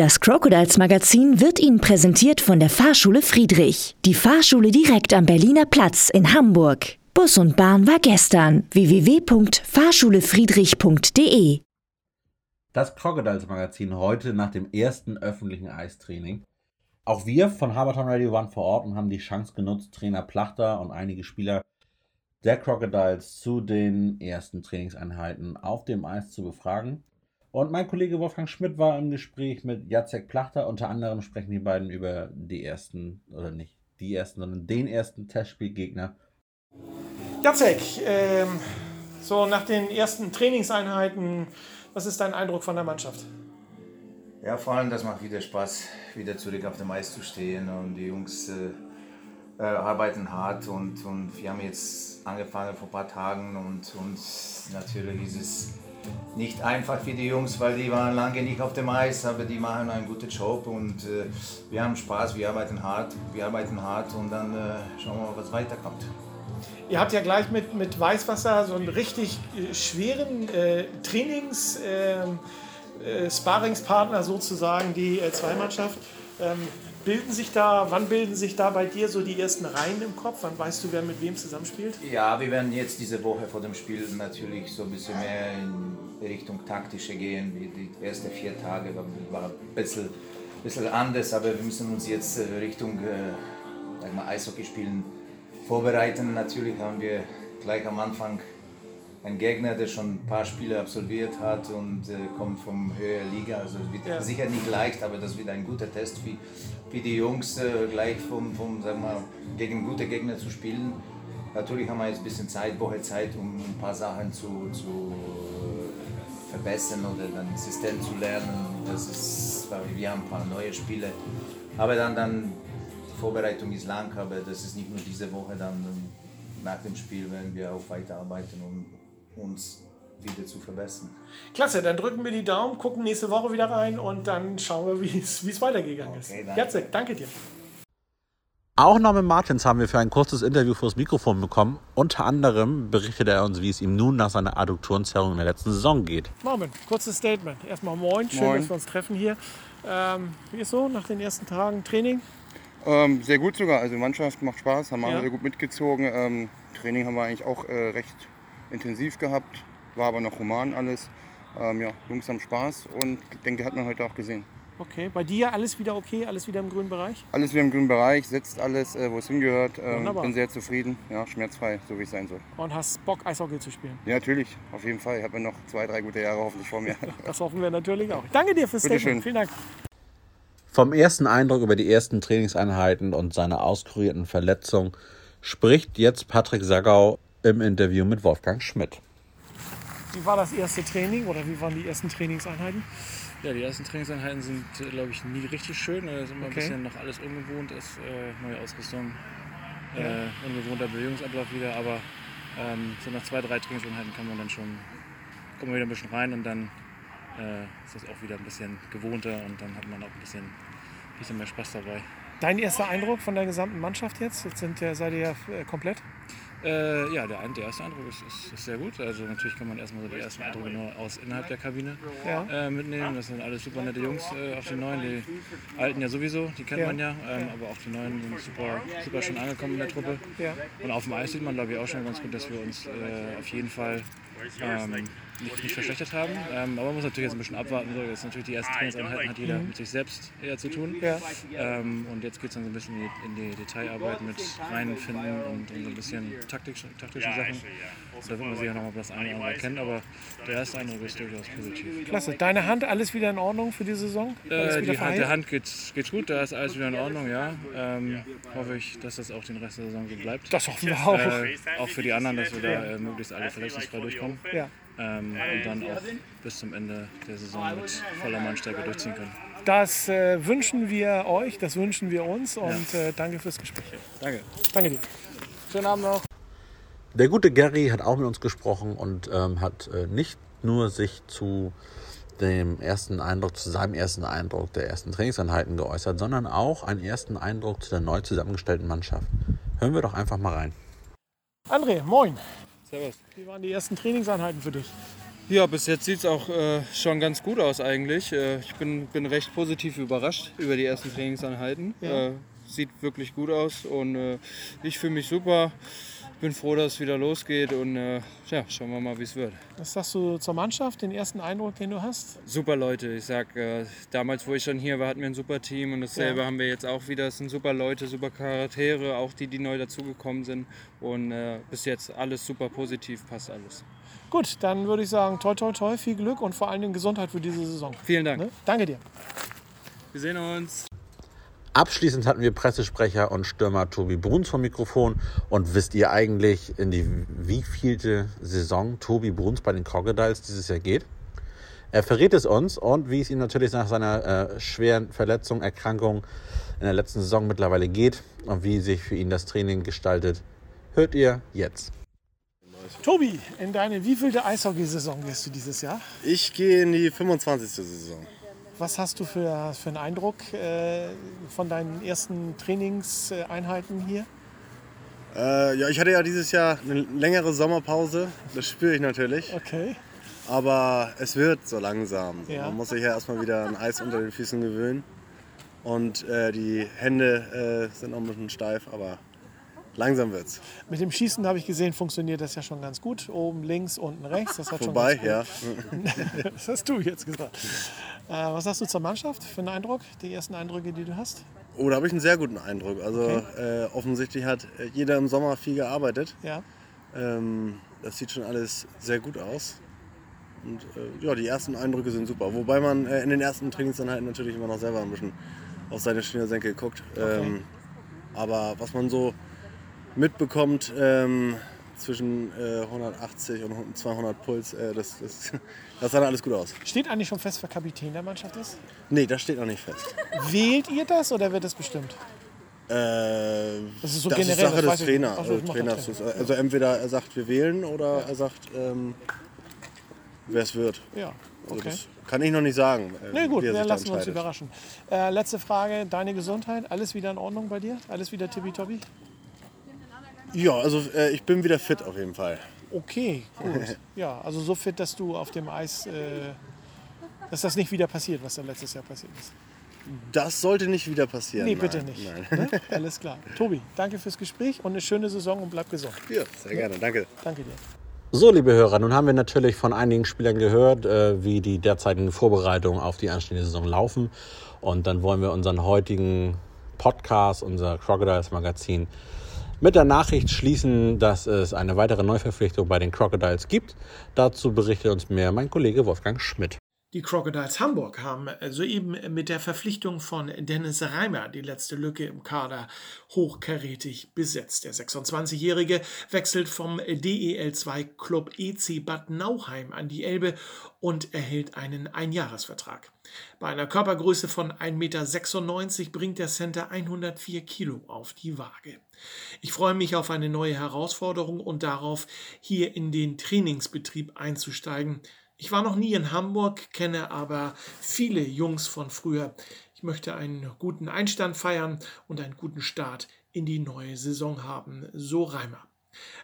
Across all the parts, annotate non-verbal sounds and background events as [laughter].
Das Crocodiles Magazin wird Ihnen präsentiert von der Fahrschule Friedrich. Die Fahrschule direkt am Berliner Platz in Hamburg. Bus und Bahn war gestern. www.fahrschulefriedrich.de Das Crocodiles Magazin heute nach dem ersten öffentlichen Eistraining. Auch wir von Haberton Radio waren vor Ort und haben die Chance genutzt, Trainer Plachter und einige Spieler der Crocodiles zu den ersten Trainingseinheiten auf dem Eis zu befragen. Und mein Kollege Wolfgang Schmidt war im Gespräch mit Jacek Plachter. Unter anderem sprechen die beiden über die ersten, oder nicht die ersten, sondern den ersten Testspielgegner. Jacek, ähm, so nach den ersten Trainingseinheiten, was ist dein Eindruck von der Mannschaft? Ja, vor allem, das macht wieder Spaß, wieder zurück auf dem Eis zu stehen. Und die Jungs äh, äh, arbeiten hart und, und wir haben jetzt angefangen vor ein paar Tagen und, und natürlich ist es nicht einfach für die Jungs, weil die waren lange nicht auf dem Eis, aber die machen einen guten Job und äh, wir haben Spaß, wir arbeiten hart, wir arbeiten hart und dann äh, schauen wir mal, was weiterkommt. Ihr habt ja gleich mit, mit Weißwasser so einen richtig äh, schweren äh, Trainings, ähm, äh, Sparringspartner sozusagen, die L2-Mannschaft. Ähm, bilden sich da, wann bilden sich da bei dir so die ersten Reihen im Kopf? Wann weißt du, wer mit wem zusammenspielt? Ja, wir werden jetzt diese Woche vor dem Spiel natürlich so ein bisschen mehr in Richtung taktische gehen. Die ersten vier Tage war, war ein bisschen, bisschen anders, aber wir müssen uns jetzt äh, Richtung äh, Eishockey spielen vorbereiten. Natürlich haben wir gleich am Anfang einen Gegner, der schon ein paar Spiele absolviert hat und äh, kommt vom höheren Liga. Also es wird Ja. sicher nicht leicht, aber das wird ein guter Test für, für die Jungs, äh, gleich vom, vom, sag mal, gegen gute Gegner zu spielen. Natürlich haben wir jetzt ein bisschen Zeit, Woche Zeit, um ein paar Sachen zu, zu äh, verbessern oder dann System zu lernen. Das ist, wir haben ein paar neue Spiele. Aber dann, dann die Vorbereitung ist lang, aber das ist nicht nur diese Woche, dann nach dem Spiel werden wir auch weiterarbeiten, um uns wieder zu verbessern. Klasse, dann drücken wir die Daumen, gucken nächste Woche wieder rein und dann schauen wir, wie es wie es weitergegangen ist. Okay, danke. Jacek, danke dir. Auch Norman Martins haben wir für ein kurzes Interview vors Mikrofon bekommen. Unter anderem berichtet er uns, wie es ihm nun nach seiner Adduktorenzerrung in der letzten Saison geht. Norman, kurzes Statement. Erstmal moin, schön, Moin. dass wir uns treffen hier. Ähm, wie ist so nach den ersten Tagen Training? Ähm, sehr gut sogar. Also die Mannschaft macht Spaß, haben alle Ja. sehr gut mitgezogen. Ähm, Training haben wir eigentlich auch äh, recht intensiv gehabt, war aber noch human alles. Ähm, ja, Jungs haben Spaß und ich denke, hat man heute auch gesehen. Okay, bei dir alles wieder okay, alles wieder im grünen Bereich? Alles wieder im grünen Bereich, setzt alles, äh, wo es hingehört. Ähm, bin sehr zufrieden, ja, schmerzfrei, so wie es sein soll. Und hast Bock, Eishockey zu spielen? Ja, natürlich, auf jeden Fall. Ich habe ja noch zwei, drei gute Jahre hoffentlich vor mir. [laughs] Das hoffen wir natürlich auch. Danke dir fürs Bitte Statement. schön. Vielen Dank. Vom ersten Eindruck über die ersten Trainingseinheiten und seine auskurierten Verletzungen spricht jetzt Patrick Sagau im Interview mit Wolfgang Schmidt. Wie war das erste Training oder wie waren die ersten Trainingseinheiten? Ja, die ersten Trainingseinheiten sind, äh, glaube ich, nie richtig schön. weil Es immer Okay. ein bisschen noch alles ungewohnt ist. Äh, neue Ausrüstung, äh, ungewohnter Bewegungsablauf wieder. Aber ähm, so nach zwei, drei Trainingseinheiten kann man dann schon, kommt man wieder ein bisschen rein und dann äh, ist das auch wieder ein bisschen gewohnter und dann hat man auch ein bisschen, bisschen mehr Spaß dabei. Dein erster Eindruck von der gesamten Mannschaft jetzt? Jetzt sind, ja- seid ihr ja äh, komplett. Äh, ja, der, der erste Eindruck ist, ist, ist sehr gut. Also natürlich kann man erstmal so die ersten Eindrücke nur aus innerhalb der Kabine Ja. äh, mitnehmen. Das sind alles super nette Jungs, äh, auch die neuen, die alten ja sowieso, die kennt Ja. man ja, ähm, aber auch die neuen sind super, super schon angekommen in der Truppe. Und auf dem Eis sieht man glaube ich auch schon ganz gut, dass wir uns äh, auf jeden Fall ähm, nicht, nicht verschlechtert haben. Ähm, aber man muss natürlich jetzt ein bisschen abwarten. So. Jetzt natürlich die ersten Trainingseinheiten hat jeder mit sich selbst eher zu tun. Ja. Ähm, und jetzt geht es dann so ein bisschen in die, in die Detailarbeit mit reinfinden und, und so ein bisschen taktisch, taktischen Sachen. Da wird man sicher nochmal das eine oder andere erkennen, aber der erste Eindruck ist durchaus positiv. Klasse. Deine Hand, alles wieder in Ordnung für die Saison? Äh, die Hand, der Hand geht, geht gut, da ist alles wieder in Ordnung, ja. Ähm, hoffe ich, dass das auch den Rest der Saison so bleibt. Das hoffen wir auch. Äh, auch für die anderen, dass wir da äh, möglichst alle verletzungsfrei durchkommen. Ja. Ähm, und dann auch bis zum Ende der Saison mit voller Mannstärke durchziehen können. Das äh, wünschen wir euch, das wünschen wir uns und äh, danke fürs Gespräch. Danke. Danke dir. Schönen Abend noch. Der gute Gary hat auch mit uns gesprochen und ähm, hat äh, nicht nur sich zu dem ersten Eindruck, zu seinem ersten Eindruck der ersten Trainingseinheiten geäußert, sondern auch einen ersten Eindruck zu der neu zusammengestellten Mannschaft. Hören wir doch einfach mal rein. André, moin. Servus. Wie waren die ersten Trainingseinheiten für dich? Ja, bis jetzt sieht es auch äh, schon ganz gut aus eigentlich. Äh, ich bin, bin recht positiv überrascht über die ersten Trainingseinheiten. Ja. Äh, sieht wirklich gut aus und äh, ich fühle mich super. Bin froh, dass es wieder losgeht und äh, ja, schauen wir mal, wie es wird. Was sagst du zur Mannschaft, den ersten Eindruck, den du hast? Super Leute. Ich sag, äh, damals, wo ich schon hier war, hatten wir ein super Team und dasselbe Ja. haben wir jetzt auch wieder. Es sind super Leute, super Charaktere, auch die, die neu dazugekommen sind. Und äh, bis jetzt alles super positiv, passt alles. Gut, dann würde ich sagen, toi, toi, toi, viel Glück und vor allen Dingen Gesundheit für diese Saison. Vielen Dank. Ne? Danke dir. Wir sehen uns. Abschließend hatten wir Pressesprecher und Stürmer Tobi Bruns vom Mikrofon. Und wisst ihr eigentlich, in die wievielte Saison Tobi Bruns bei den Crocodiles dieses Jahr geht? Er verrät es uns und wie es ihm natürlich nach seiner äh, schweren Verletzung, Erkrankung in der letzten Saison mittlerweile geht und wie sich für ihn das Training gestaltet, hört ihr jetzt. Tobi, in deine wievielte Eishockeysaison gehst du dieses Jahr? Ich gehe in die 25. Saison. Was hast du für, für einen Eindruck äh, von deinen ersten Trainingseinheiten hier? Äh, ja, ich hatte ja dieses Jahr eine längere Sommerpause. Das spüre ich natürlich. Okay. Aber es wird so langsam. So. Ja. Man muss sich ja erstmal wieder an Eis unter den Füßen gewöhnen. Und äh, die Hände äh, sind noch ein bisschen steif, aber langsam wird's. Mit dem Schießen habe ich gesehen, funktioniert das ja schon ganz gut. Oben links, unten rechts. Das hat Vorbei, schon ja. [laughs] das hast du jetzt gesagt. Äh, was hast du zur Mannschaft für einen Eindruck? Die ersten Eindrücke, die du hast? Oh, da habe ich einen sehr guten Eindruck. Also Okay. äh, offensichtlich hat äh, jeder im Sommer viel gearbeitet. Ja. Ähm, das sieht schon alles sehr gut aus. Und äh, ja, die ersten Eindrücke sind super. Wobei man äh, in den ersten Trainingseinheiten natürlich immer noch selber ein bisschen auf seine Schnürsenkel guckt. Ähm, aber was man so mitbekommt ähm, zwischen äh, 180 und 200 Puls, äh, das, das, [laughs] das sah dann alles gut aus. Steht eigentlich schon fest, wer Kapitän der Mannschaft ist? Nee, das steht noch nicht fest. Wählt ihr das oder wird das bestimmt? Äh, Das ist so das generell, ist Sache das des Trainers. nicht. Ach so, das macht der Trainers Trainer. ist, also entweder er sagt, wir wählen oder er sagt, ähm, wer es wird. Ja, Also okay. das kann ich noch nicht sagen. äh, Na gut, wie er wir lassen uns überraschen. Äh, letzte Frage, deine Gesundheit, alles wieder in Ordnung bei dir? Alles wieder tippitoppi? Ja, also äh, ich bin wieder fit auf jeden Fall. Okay, gut. [laughs] ja, also so fit, dass du auf dem Eis, äh, dass das nicht wieder passiert, was dann letztes Jahr passiert ist. Das sollte nicht wieder passieren. Nee, nein. bitte nicht. Nein. Ne? [laughs] Alles klar. Tobi, danke fürs Gespräch und eine schöne Saison und bleib gesund. Ja, sehr gerne, danke. Danke dir. So, liebe Hörer, nun haben wir natürlich von einigen Spielern gehört, äh, wie die derzeitigen Vorbereitungen auf die anstehende Saison laufen. Und dann wollen wir unseren heutigen Podcast, unser Crocodiles Magazin, mit der Nachricht schließen, dass es eine weitere Neuverpflichtung bei den Crocodiles gibt. Dazu berichtet uns mehr mein Kollege Wolfgang Schmidt. Die Crocodiles Hamburg haben soeben mit der Verpflichtung von Dennis Reimer die letzte Lücke im Kader hochkarätig besetzt. Der 26-Jährige wechselt vom DEL2-Club EC Bad Nauheim an die Elbe und erhält einen Einjahresvertrag. Bei einer Körpergröße von 1,96 Meter bringt der Center 104 Kilo auf die Waage. Ich freue mich auf eine neue Herausforderung und darauf, hier in den Trainingsbetrieb einzusteigen. Ich war noch nie in Hamburg, kenne aber viele Jungs von früher. Ich möchte einen guten Einstand feiern und einen guten Start in die neue Saison haben, so Reimer.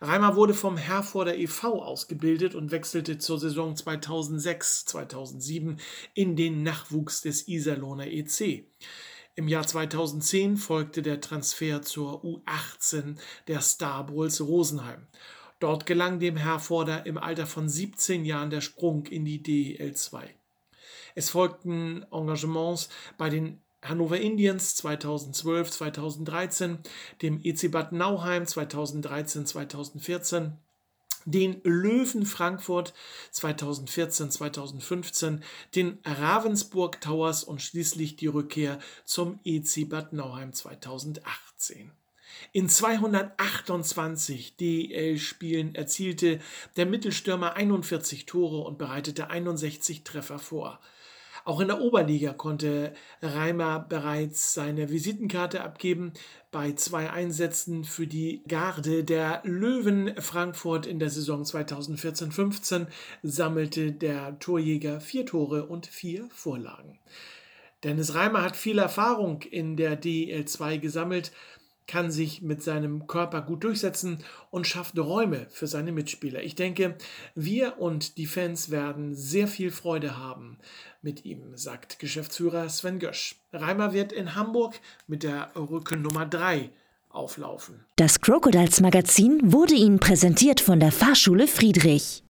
Reimer wurde vom Herforder e.V. ausgebildet und wechselte zur Saison 2006-2007 in den Nachwuchs des Iserlohner EC. Im Jahr 2010 folgte der Transfer zur U18 der Star Rosenheim. Dort gelang dem Herforder im Alter von 17 Jahren der Sprung in die DEL 2. Es folgten Engagements bei den Hannover Indians 2012, 2013, dem EC Bad Nauheim 2013, 2014, den Löwen Frankfurt 2014, 2015, den Ravensburg Towers und schließlich die Rückkehr zum EC Bad Nauheim 2018. In 228 DEL-Spielen erzielte der Mittelstürmer 41 Tore und bereitete 61 Treffer vor. Auch in der Oberliga konnte Reimer bereits seine Visitenkarte abgeben. Bei zwei Einsätzen für die Garde der Löwen Frankfurt in der Saison 2014-15 sammelte der Torjäger vier Tore und vier Vorlagen. Dennis Reimer hat viel Erfahrung in der DEL 2 gesammelt, kann sich mit seinem Körper gut durchsetzen und schafft Räume für seine Mitspieler. Ich denke, wir und die Fans werden sehr viel Freude haben mit ihm, sagt Geschäftsführer Sven Gösch. Reimer wird in Hamburg mit der Rückennummer 3 auflaufen. Das Crocodiles Magazin wurde Ihnen präsentiert von der Fahrschule Friedrich.